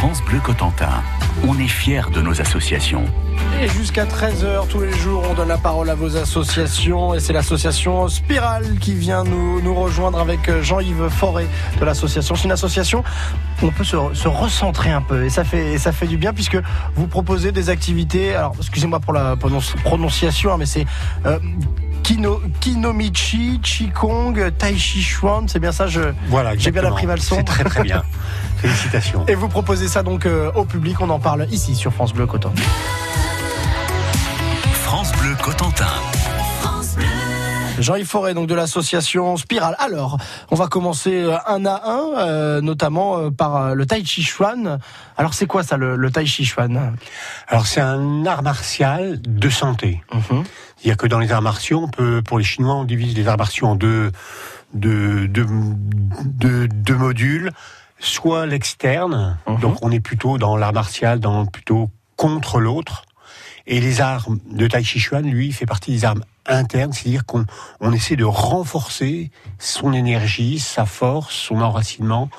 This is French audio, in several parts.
France Bleu Cotentin, on est fiers de nos associations. Et jusqu'à 13h tous les jours, on donne la parole à vos associations. Et c'est l'association Spirale qui vient nous, rejoindre avec euh, Jean-Yves Forêt de l'association. C'est une association où on peut se, recentrer un peu. Et ça, fait, ça fait du bien puisque vous proposez des activités. Alors, excusez-moi pour la prononciation, hein, mais c'est. euh, Kino, Kinomichi, Qigong, Tai Chi Chuan, c'est bien ça je... Voilà, J'ai bien appris ma leçon. C'est très très bien. Félicitations. Et vous proposez ça donc euh, au public, on en parle ici sur France Bleu Coton. France Bleu Cotentin. Jean-Yves Forêt, donc de l'association Spirale. Alors, on va commencer euh, un à un, euh, notamment euh, par le Tai Chi Chuan. Alors, c'est quoi ça, le, le Tai Chi Chuan? Alors c'est un art martial de santé. C'est-à-dire que dans les arts martiaux, on peut, pour les Chinois, on divise les arts martiaux en deux, deux, deux, deux- deux modules. Soit l'externe, Mhm. donc on est plutôt dans l'art martial, dans plutôt contre l'autre. Et les armes de Tai Chi Chuan, lui, fait partie des armes internes, c'est-à-dire qu'on on essaie de renforcer son énergie, sa force, son enracinement.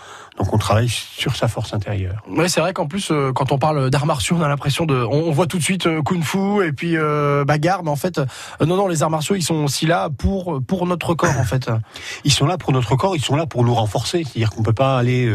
Donc on travaille sur sa force intérieure. Oui, c'est vrai qu'en plus, euh, quand on parle d'arts martiaux, on a l'impression de, on, on voit tout de suite euh, kung-fu et puis euh, bagarre, mais en fait, non, non, les arts martiaux, ils sont aussi là pour pour notre corps, en fait. Ils sont là pour notre corps, ils sont là pour nous renforcer. C'est-à-dire qu'on peut pas aller.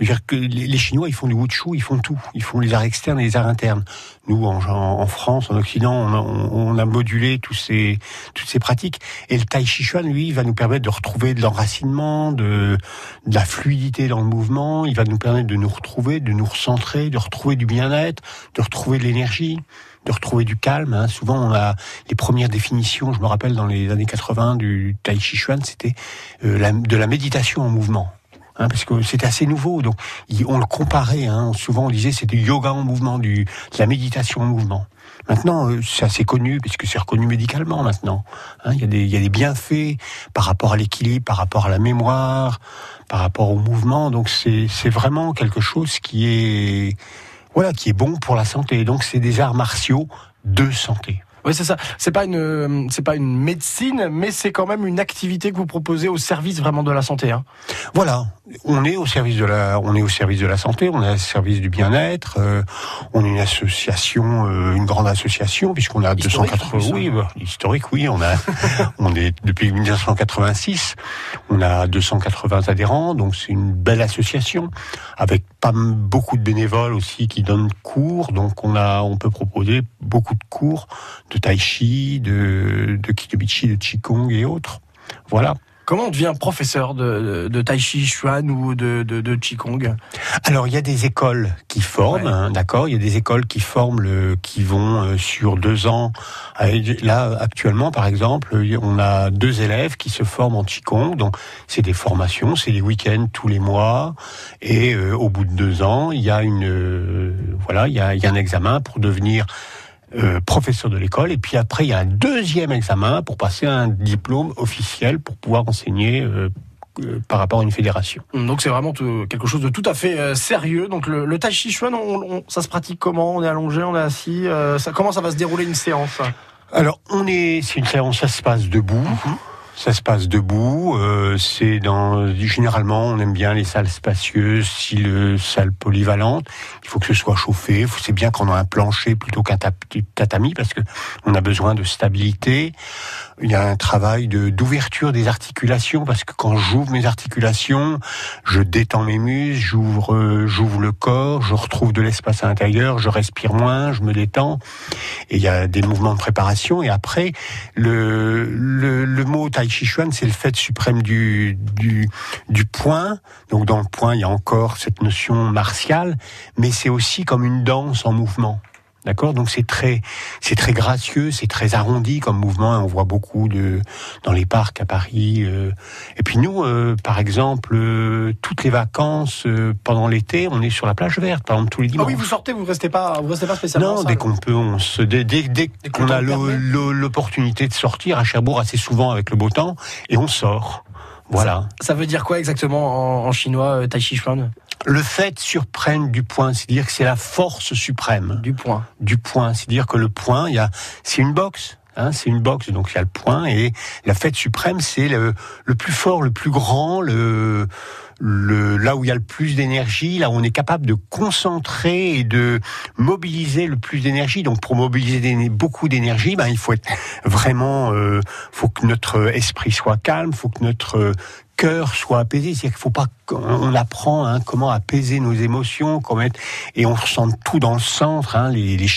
Dire que les, les Chinois, ils font du wushu, ils font tout. Ils font les arts externes et les arts internes. Nous, en, en France, en Occident, on a, on a modulé tous ces, toutes ces pratiques. Et le Tai Chi Chuan, lui, va nous permettre de retrouver de l'enracinement, de, de la fluidité dans le mouvement. Il va nous permettre de nous retrouver, de nous recentrer, de retrouver du bien-être, de retrouver de l'énergie de retrouver du calme. hein. Souvent, on a les premières définitions, je me rappelle dans les années 80 du Tai Chi Chuan, c'était euh, de la méditation en mouvement. hein, parce que c'était assez nouveau, donc on le comparait. Hein, souvent, on disait c'était du yoga en mouvement, de la méditation en mouvement. Maintenant, euh, c'est assez connu puisque c'est reconnu médicalement maintenant. Il y a des bienfaits par rapport à l'équilibre, par rapport à la mémoire, par rapport au mouvement. Donc c'est c'est vraiment quelque chose qui est voilà qui est bon pour la santé. Donc c'est des arts martiaux de santé. Oui, c'est ça. C'est pas une, euh, c'est pas une médecine, mais c'est quand même une activité que vous proposez au service vraiment de la santé. Hein. Voilà, on est au service de la, on est au service de la santé, on est au service du bien-être. euh, on est une association, euh, une grande association puisqu'on a Historique, 280. en plus, hein. Oui, bah, historique, oui, on a, on est depuis 1986, on a 280 adhérents, donc c'est une belle association avec pas beaucoup de bénévoles aussi qui donnent cours. Donc on a, on peut proposer beaucoup de cours de tai chi, de de kitobichi, de qigong et autres. Voilà. Comment on devient professeur de, de, de Tai Chi Chuan ou de, de, de Qigong? Alors il y a des écoles qui forment, Ouais. hein, d'accord. Il y a des écoles qui forment, le, qui vont euh, sur deux ans. Là actuellement, par exemple, on a deux élèves qui se forment en qigong. Donc c'est des formations, c'est des week-ends tous les mois. Et euh, au bout de deux ans, il y a une, euh, voilà, il y a, il y a un examen pour devenir euh, professeur de l'école. Et puis après, il y a un deuxième examen pour passer un diplôme officiel pour pouvoir enseigner. euh, euh, par rapport à une fédération. Donc c'est vraiment tout- quelque chose de tout à fait euh, sérieux. Donc le, le Tai Chi Chuan, on- on- ça se pratique comment? On est allongé, on est assis ça, Comment ça va se dérouler une séance? Alors, on est, c'est une séance, ça se passe debout. Ça se passe debout. euh, c'est dans généralement, on aime bien les salles spacieuses, style euh, salle polyvalente. Il faut que ce soit chauffé. C'est bien qu'on a un plancher plutôt qu'un tatami parce que on a besoin de stabilité. Il y a un travail de d'ouverture des articulations parce que quand j'ouvre mes articulations, je détends mes muscles, j'ouvre euh, j'ouvre le corps, je retrouve de l'espace à l'intérieur, je respire moins, je me détends. Et il y a des mouvements de préparation. Et après, le, le, le mot Tai Chi Chuan, c'est le fait suprême du, du, du point. Donc dans le point, il y a encore cette notion martiale, mais c'est aussi comme une danse en mouvement. D'accord? Donc c'est très, c'est très gracieux, c'est très arrondi comme mouvement. Et on voit beaucoup de dans les parcs à Paris. euh. Et puis nous, euh, par exemple, euh, toutes les vacances euh, pendant l'été, on est sur la plage verte, par exemple tous les Ah dimanches. oui, vous sortez, vous restez pas, vous restez pas spécialement. en Non, dès qu'on peut, on se, dès, dès, dès qu'on a l'opportunité de sortir à Cherbourg assez souvent avec le beau temps, et on sort. Voilà. Ça veut dire quoi exactement en, en chinois, euh, Tai Chi Chuan? Le fait surprenne du point, c'est-à-dire que c'est la force suprême Du point. du point, c'est-à-dire que le point, il y a, c'est une boxe. Hein, c'est une boxe, donc il y a le point. Et la fête suprême, c'est le, plus fort, le plus grand, le là où il y a le plus d'énergie, là où on est capable de concentrer et de mobiliser le plus d'énergie. Donc pour mobiliser beaucoup d'énergie, ben, il faut être vraiment, euh, faut que notre esprit soit calme, faut que notre cœur soit apaisé. C'est-à-dire qu'il faut pas qu'on apprend hein, comment apaiser nos émotions, comment être, et on ressent tout dans le centre. Hein, les, les,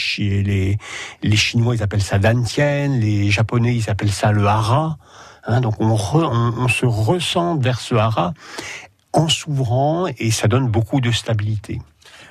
les, les Chinois ils appellent ça Dantien, les Japonais ils appellent ça le hara. Hein, donc on, on, on, se ressent vers ce hara en s'ouvrant et ça donne beaucoup de stabilité.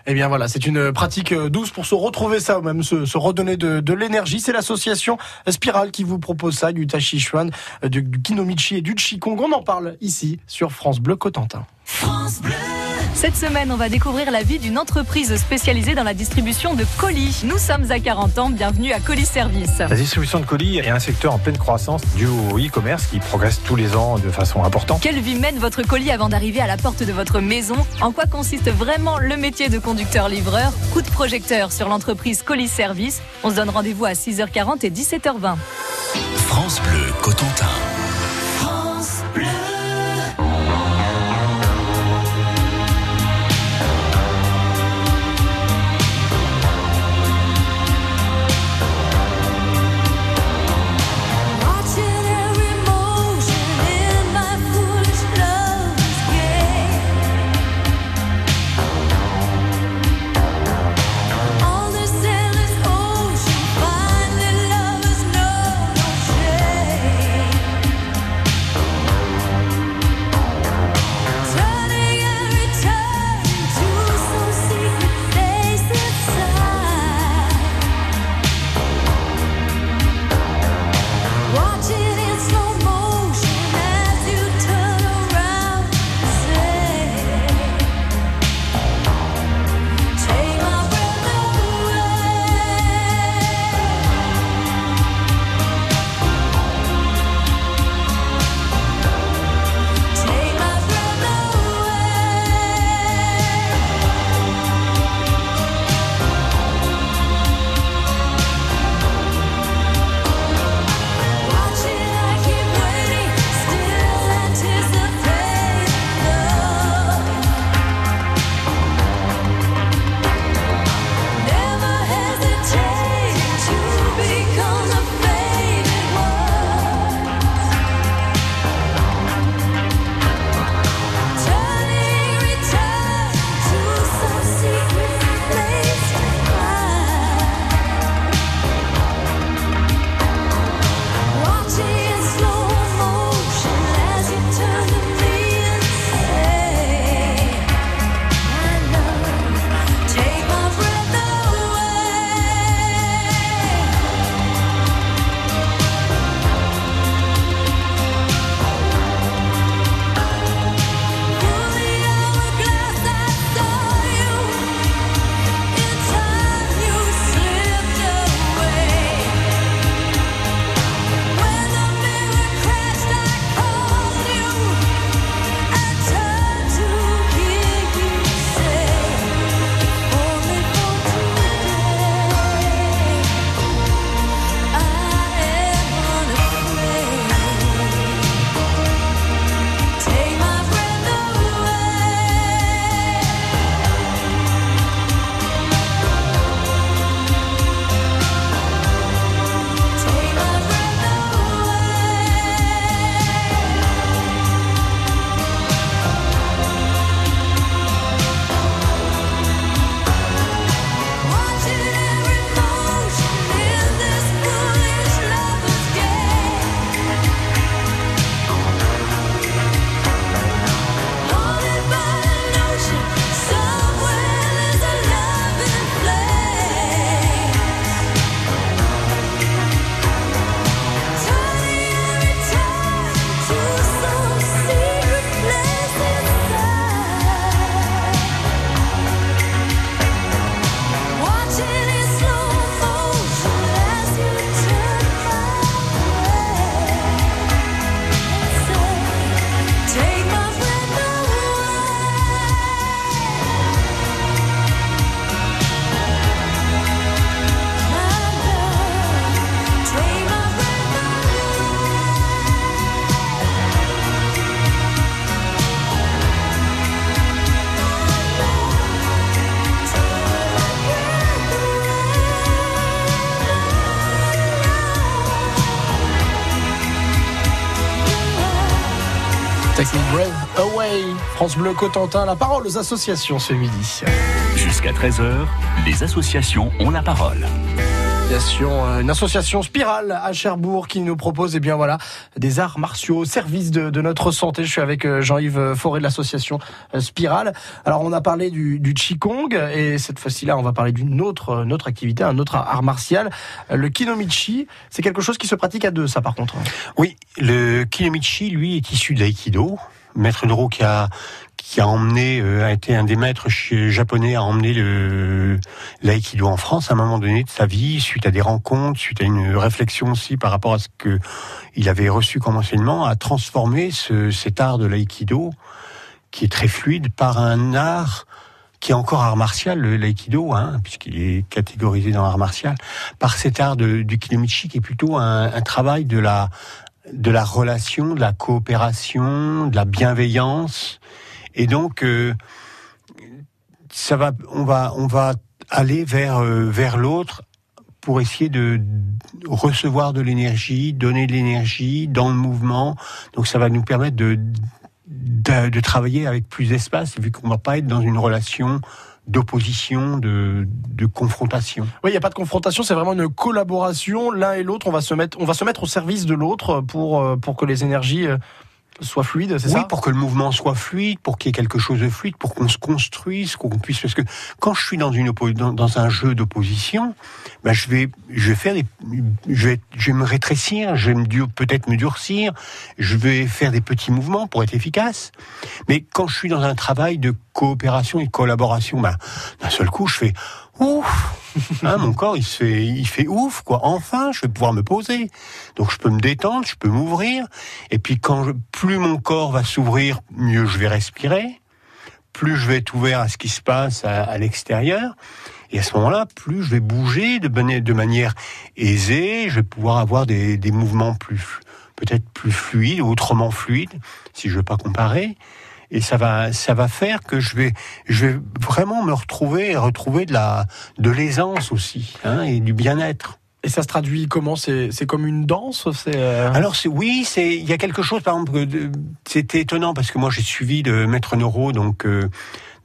Eh bien voilà, c'est une pratique euh, douce pour se retrouver ça, ou même se, redonner de, l'énergie. C'est l'association Spirale qui vous propose ça, du Tachichuan, euh, du, du Kinomichi et du Qigong. On en parle ici sur France Bleu Cotentin. France Bleu cette semaine, on va découvrir la vie d'une entreprise spécialisée dans la distribution de colis. Nous sommes à 40 ans, bienvenue à Colis Service. La distribution de colis est un secteur en pleine croissance dû au e-commerce qui progresse tous les ans de façon importante. Quelle vie mène votre colis avant d'arriver à la porte de votre maison? En quoi consiste vraiment le métier de conducteur-livreur Coup de projecteur sur l'entreprise Colis Service. On se donne rendez-vous à 6h40 et 17h20. France Bleu Cotentin. Away. France Bleu Cotentin, la parole aux associations ce midi. Jusqu'à 13h, les associations ont la parole. Euh, une association Spirale à Cherbourg qui nous propose eh bien voilà des arts martiaux au service de, notre santé. Je suis avec euh, Jean-Yves Forêt de l'association euh, Spirale. Alors on a parlé du, du Qigong et cette fois-ci là on va parler d'une autre, autre activité, un autre art martial, le Kinomichi. C'est quelque chose qui se pratique à deux, ça par contre. Oui, le Kinomichi lui est issu de l'aïkido. Maître Noro qui a qui a emmené, euh, a été un des maîtres japonais à emmener le l'aïkido en France à un moment donné de sa vie, suite à des rencontres, suite à une réflexion aussi par rapport à ce que il avait reçu comme enseignement, a transformé ce, cet art de l'aïkido, qui est très fluide, par un art qui est encore art martial, l'aïkido, hein, puisqu'il est catégorisé dans art martial, par cet art de, du kinomichi qui est plutôt un, un travail de la de la relation, de la coopération, de la bienveillance et donc, euh, ça va, on va, on va aller vers euh, vers l'autre pour essayer de recevoir de l'énergie, donner de l'énergie dans le mouvement. Donc, ça va nous permettre de de, travailler avec plus d'espace, vu qu'on va pas être dans une relation d'opposition, de, de confrontation. Oui, il n'y a pas de confrontation, c'est vraiment une collaboration. L'un et l'autre, on va se mettre, on va se mettre au service de l'autre pour euh, pour que les énergies soit fluide, c'est oui, ça? Oui, pour que le mouvement soit fluide, pour qu'il y ait quelque chose de fluide, pour qu'on se construise, qu'on puisse. Parce que quand je suis dans une dans, dans un jeu d'opposition, ben je vais je vais faire des, je vais je vais me rétrécir, je vais me peut-être me durcir, je vais faire des petits mouvements pour être efficace. Mais quand je suis dans un travail de coopération et de collaboration, ben d'un seul coup, je fais ouf Hein, mon corps, il fait, il fait ouf, quoi. Enfin, je vais pouvoir me poser. Donc, je peux me détendre, je peux m'ouvrir. Et puis, quand plus mon corps va s'ouvrir, mieux je vais respirer. Plus je vais être ouvert à ce qui se passe à, l'extérieur. Et à ce moment-là, plus je vais bouger de, manière aisée. Je vais pouvoir avoir des, mouvements plus, peut-être plus fluides, autrement fluides, si je veux pas comparer et ça va ça va faire que je vais je vais vraiment me retrouver et retrouver de la de l'aisance aussi hein, et du bien-être. Et ça se traduit comment? C'est comme une danse? C'est euh... Alors oui, c'est il y a quelque chose par exemple c'était étonnant parce que moi j'ai suivi de Maître Noro donc euh,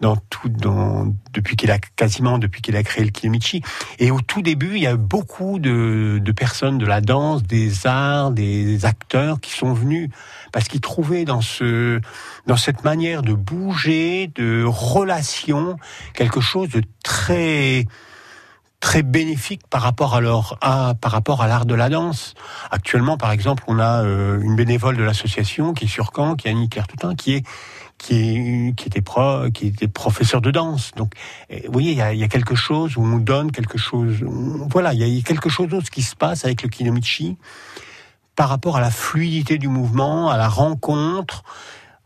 dans tout, dans, depuis qu'il a quasiment depuis qu'il a créé le Kinomichi. Et au tout début, il y a beaucoup de, de personnes de la danse, des arts, des acteurs qui sont venus parce qu'ils trouvaient dans ce, dans cette manière de bouger, de relation, quelque chose de très très bénéfique par rapport à à, par rapport à l'art de la danse. Actuellement, par exemple, on a euh, une bénévole de l'association qui est sur Caen, qui est Annie Claire-Toutin, qui est qui, qui était pro, qui était professeur de danse. Donc, vous voyez, il y a, il y a quelque chose où on donne quelque chose. voilà, il y a quelque chose d'autre qui se passe avec le kinomichi par rapport à la fluidité du mouvement, à la rencontre,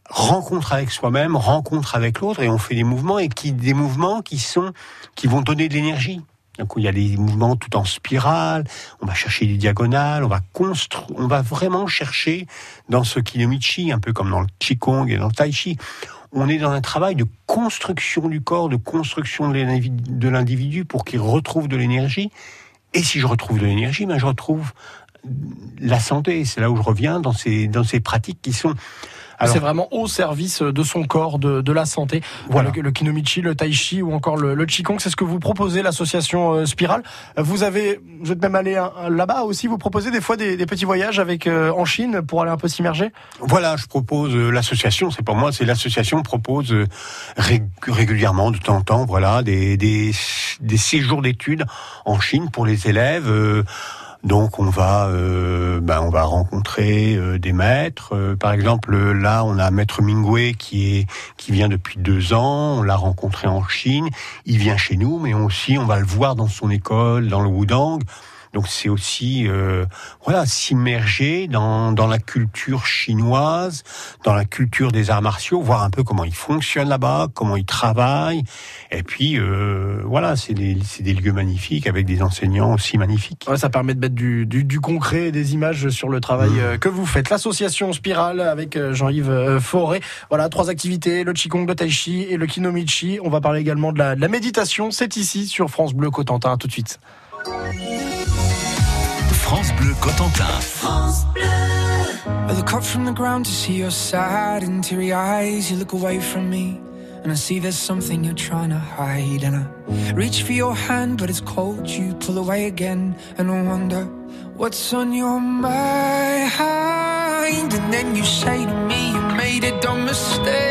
rencontre avec soi-même, rencontre avec l'autre, et on fait des mouvements et qui des mouvements qui sont qui vont donner de l'énergie. Donc il y a des mouvements tout en spirale, on va chercher des diagonales, on va construire, on va vraiment chercher dans ce kinomichi, un peu comme dans le qigong et dans le tai chi, on est dans un travail de construction du corps, de construction de l'individu pour qu'il retrouve de l'énergie. Et si je retrouve de l'énergie, ben je retrouve la santé. C'est là où je reviens dans ces dans ces pratiques qui sont c'est vraiment au service de son corps, de, de la santé. Voilà. Le, kinomichi, le tai chi ou encore le, le qigong, c'est ce que vous proposez, l'association euh, Spirale. Vous avez, vous êtes même allé là-bas aussi. Vous proposez des fois des, des petits voyages avec euh, en Chine pour aller un peu s'immerger? Voilà, je propose euh, l'association. C'est pas moi, c'est l'association propose régulièrement de temps en temps, voilà, des des, des séjours d'études en Chine pour les élèves. Donc on va, euh, ben on va rencontrer euh, des maîtres. Euh, par exemple, là on a Maître Mingwei qui est qui vient depuis deux ans. On l'a rencontré en Chine. Il vient chez nous, mais aussi on va le voir dans son école, dans le Wudang. Donc c'est aussi euh, voilà s'immerger dans, dans la culture chinoise, dans la culture des arts martiaux, voir un peu comment ils fonctionnent là-bas, comment ils travaillent. Et puis euh, voilà, c'est des, des lieux magnifiques avec des enseignants aussi magnifiques. Ouais, ça permet de mettre du, du, du concret, des images sur le travail mmh. euh, que vous faites. L'association Spirale avec euh, Jean-Yves Forêt. Voilà, trois activités le qigong, le tai chi et le kinomichi. On va parler également de la, de la méditation. C'est ici sur France Bleu Cotentin. tout de suite. France Bleu Cotentin. France Bleu. I look up from the ground to see your sad and teary eyes. You look away from me, and I see there's something you're trying to hide. And I reach for your hand, but it's cold. You pull away again, and I wonder what's on your mind. And then you say to me, You made a dumb mistake.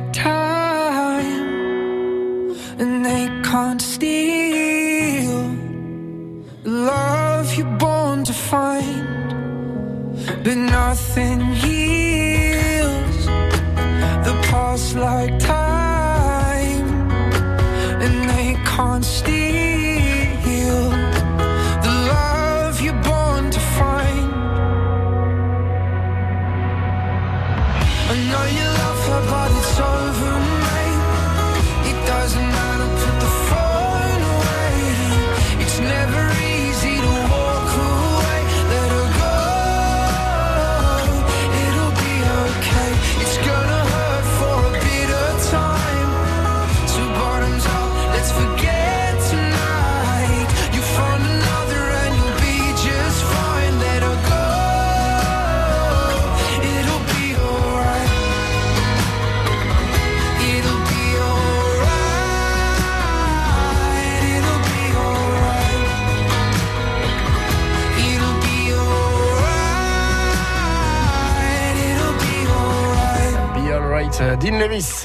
perfect time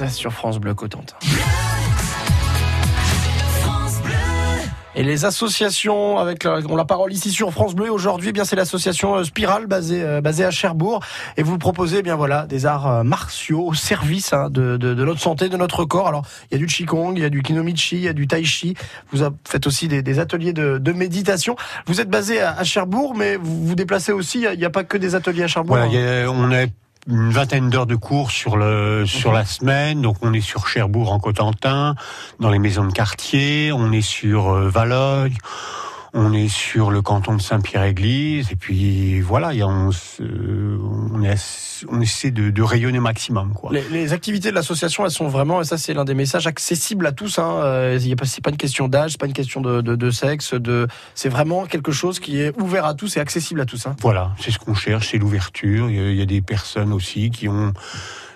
Sur France Bleu Cotentin. Et les associations, avec la, on la parole ici sur France Bleu aujourd'hui, eh bien c'est l'association euh, Spirale basée euh, basée à Cherbourg et vous proposez eh bien voilà des arts euh, martiaux au service hein, de, de, de notre santé, de notre corps. Alors il y a du qigong, il y a du kinomichi, il y a du tai chi. Vous faites aussi des, des ateliers de, de méditation. Vous êtes basé à, à Cherbourg, mais vous vous déplacez aussi. Il a- n'y a, pas que des ateliers à Cherbourg. Hein. a- on a une vingtaine d'heures de cours sur le sur la semaine. Donc on est sur Cherbourg en Cotentin, dans les maisons de quartier. On est sur euh. On est sur le canton de Saint-Pierre-Église. Et puis voilà, a, on, se- on, est- on essaie de, de rayonner maximum. Quoi. Les, les activités de l'association, elles sont vraiment, et ça c'est l'un des messages, accessibles à tous. Hein. Euh, C'est pas une question d'âge, c'est pas une question de, de, de sexe. De, c'est vraiment quelque chose qui est ouvert à tous et accessible à tous. Hein. Voilà, c'est ce qu'on cherche, c'est l'ouverture. Il y a- il y a des personnes aussi qui ont,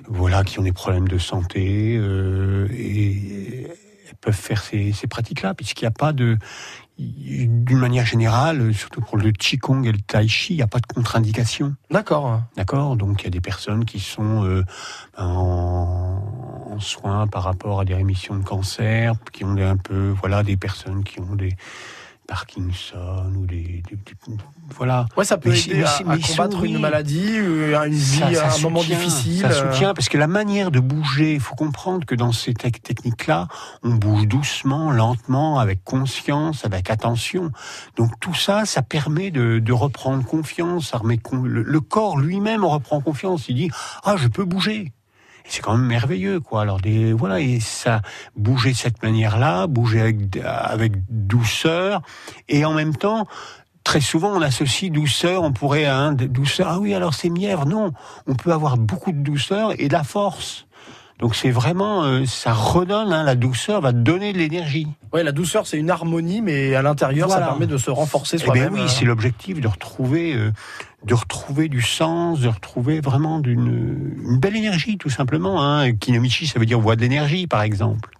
voilà, qui ont des problèmes de santé euh, et elles peuvent faire ces, ces pratiques-là, puisqu'il n'y a pas de, d'une manière générale, surtout pour le qigong et le tai chi, il n'y a pas de contre-indication. D'accord. D'accord Donc il y a des personnes qui sont euh, en, en soins par rapport à des rémissions de cancer, qui ont des, un peu, voilà, des personnes qui ont des Parkinson ou des, des- des- voilà. Ouais, ça peut Mais aider à, mais à combattre une maladie, euh, une vie, Ça- ça un moment difficile. Ça euh. soutient parce que la manière de bouger, il faut comprendre que dans ces tec- techniques-là, on bouge doucement, lentement, avec conscience, avec attention. Donc tout ça, ça permet de, de reprendre confiance. Ça remet con- le, le corps lui-même reprend confiance. Il dit ah je peux bouger. C'est quand même merveilleux, quoi. Alors des voilà et ça bouger de cette manière-là, bouger avec avec douceur et en même temps très souvent on associe douceur, on pourrait un douceur. Ah oui, alors c'est mièvre. Non, on peut avoir beaucoup de douceur et de la force. Donc c'est vraiment, euh, ça redonne, hein, la douceur va donner de l'énergie. Oui, la douceur c'est une harmonie, mais à l'intérieur ça permet de se renforcer eh soi-même. oui, c'est l'objectif de retrouver, euh, de retrouver du sens, de retrouver vraiment d'une une belle énergie tout simplement. Hein. Kinomichi, ça veut dire voix de l'énergie par exemple.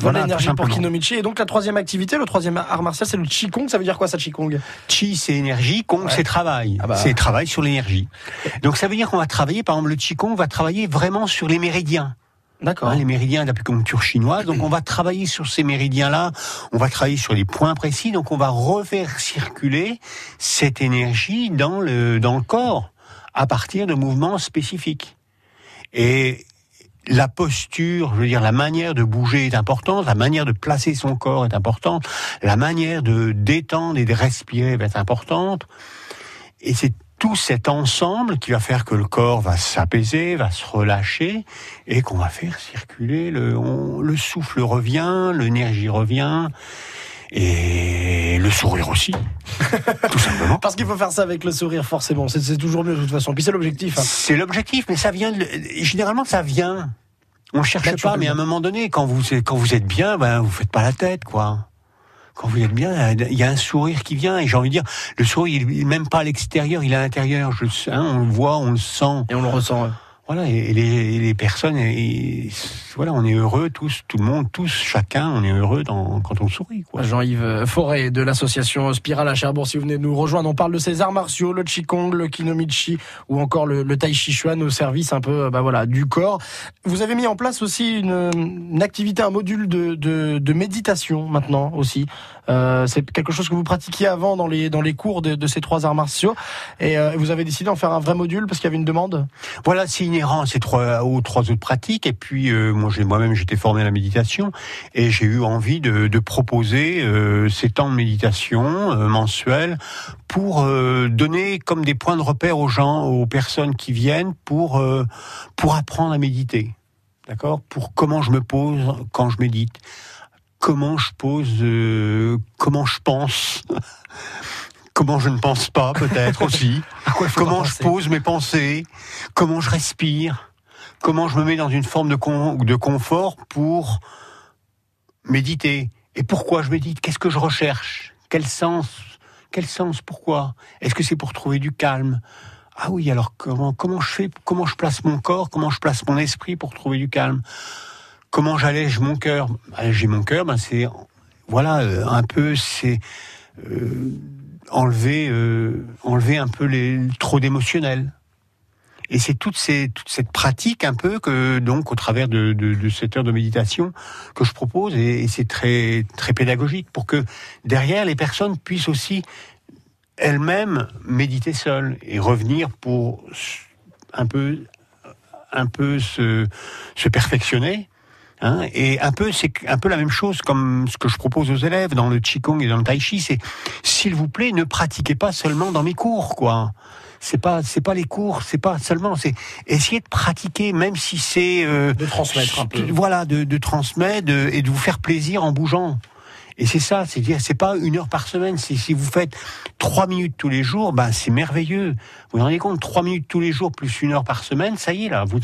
Voilà, l'énergie pour Kinomichi. Et donc la troisième activité, le troisième art martial, c'est le Qigong. Ça veut dire quoi ça, Qigong? Qi, c'est énergie, Kong, c'est travail. Ah bah. C'est travail sur l'énergie. Donc ça veut dire qu'on va travailler, par exemple, le Qigong va travailler vraiment sur les méridiens. D'accord. Hein, les méridiens d'acupuncture chinoise. Donc on va travailler sur ces méridiens-là. On va travailler sur les points précis. Donc on va refaire circuler cette énergie dans le dans le corps à partir de mouvements spécifiques. Et la posture, je veux dire, la manière de bouger est importante, la manière de placer son corps est importante, la manière de détendre et de respirer va être importante. Et c'est tout cet ensemble qui va faire que le corps va s'apaiser, va se relâcher et qu'on va faire circuler le, le souffle revient, l'énergie revient et le sourire aussi, tout simplement. Parce qu'il faut faire ça avec le sourire, forcément. C'est toujours mieux de toute façon. Puis c'est l'objectif. Hein. C'est l'objectif, mais ça vient. De, généralement, ça vient. On cherche pas, mais à un moment donné, quand vous quand vous êtes bien, ben vous faites pas la tête, quoi quand vous êtes bien, il y a un sourire qui vient. Et j'ai envie de dire, le sourire, il est même pas à l'extérieur, il est à l'intérieur. Je, hein, on le voit, on le sent. Et on le ressent. Voilà, et les, les personnes, et, voilà, on est heureux tous, tout le monde, tous, chacun, on est heureux dans, quand on sourit. Jean-Yves Forêt de l'association Spirale à Cherbourg, si vous venez de nous rejoindre, on parle de ces arts martiaux, le Qigong, le Kinomichi ou encore le, Tai Chi Chuan au service un peu bah voilà, du corps. Vous avez mis en place aussi une, une activité, un module de, de, de méditation maintenant aussi. Euh, c'est quelque chose que vous pratiquiez avant dans les, dans les cours de, ces trois arts martiaux. Et euh, vous avez décidé d'en faire un vrai module parce qu'il y avait une demande? Voilà, c'est inhérent ces trois, aux trois autres pratiques. Et puis euh, moi moi-même j'étais formé à la méditation. Et j'ai eu envie de, de proposer ces temps de méditation mensuels pour donner comme des points de repère aux gens, aux personnes qui viennent pour, pour apprendre à méditer. D'accord? Pour comment je me pose quand je médite comment je pose, euh, comment je pense, comment je ne pense pas peut-être aussi, comment je pose mes pensées, comment je respire, comment je me mets dans une forme de, de confort pour méditer. Et pourquoi je médite? Qu'est-ce que je recherche? Quel sens? Quel sens? Pourquoi? Est-ce que c'est pour trouver du calme? Ah oui, alors comment comment je fais? Comment je place mon corps? Comment je place mon esprit pour trouver du calme? Comment j'allège mon cœur? Alléger mon cœur, ben c'est voilà euh, un peu c'est euh, enlever euh, enlever un peu les trop d'émotionnel. Et c'est toute, cette pratique un peu que donc au travers de, cette heure de méditation que je propose. Et, c'est très très pédagogique pour que derrière les personnes puissent aussi elles-mêmes méditer seules et revenir pour un peu un peu se perfectionner Hein, et un peu, c'est un peu la même chose comme ce que je propose aux élèves dans le qigong et dans le tai chi. C'est, s'il vous plaît, ne pratiquez pas seulement dans mes cours, quoi. C'est pas, c'est pas les cours, c'est pas seulement, c'est essayer de pratiquer, même si c'est euh, de transmettre un peu. Voilà, de, de transmettre et de vous faire plaisir en bougeant. Et c'est ça, c'est dire, c'est pas une heure par semaine. Si vous faites trois minutes tous les jours, ben c'est merveilleux. Vous vous rendez compte, trois minutes tous les jours plus une heure par semaine, ça y est là. Vous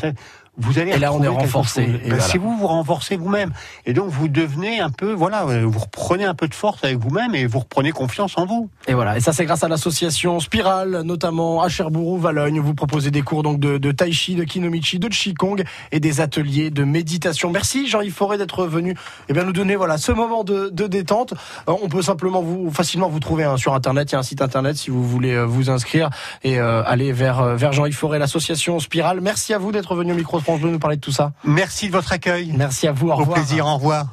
vous allez et là on est renforcé. Ben, si vous vous renforcez vous-même, et donc vous devenez un peu, voilà, vous reprenez un peu de force avec vous-même et vous reprenez confiance en vous. Et voilà, et ça c'est grâce à l'association Spirale, notamment à Cherbourg, Valogne. Vous proposez des cours donc de, de tai chi, de kinomichi, de qigong et des ateliers de méditation. Merci Jean-Yves Forêt d'être venu et eh bien nous donner voilà ce moment de, de détente. Euh, on peut simplement vous facilement vous trouver hein, sur internet. Il y a un site internet si vous voulez euh, vous inscrire et euh, aller vers vers Jean-Yves Forêt, l'association Spirale. Merci à vous d'être venu au micro France Bleu nous parler de tout ça? Merci de votre accueil. Merci à vous. Au, au plaisir. Au revoir.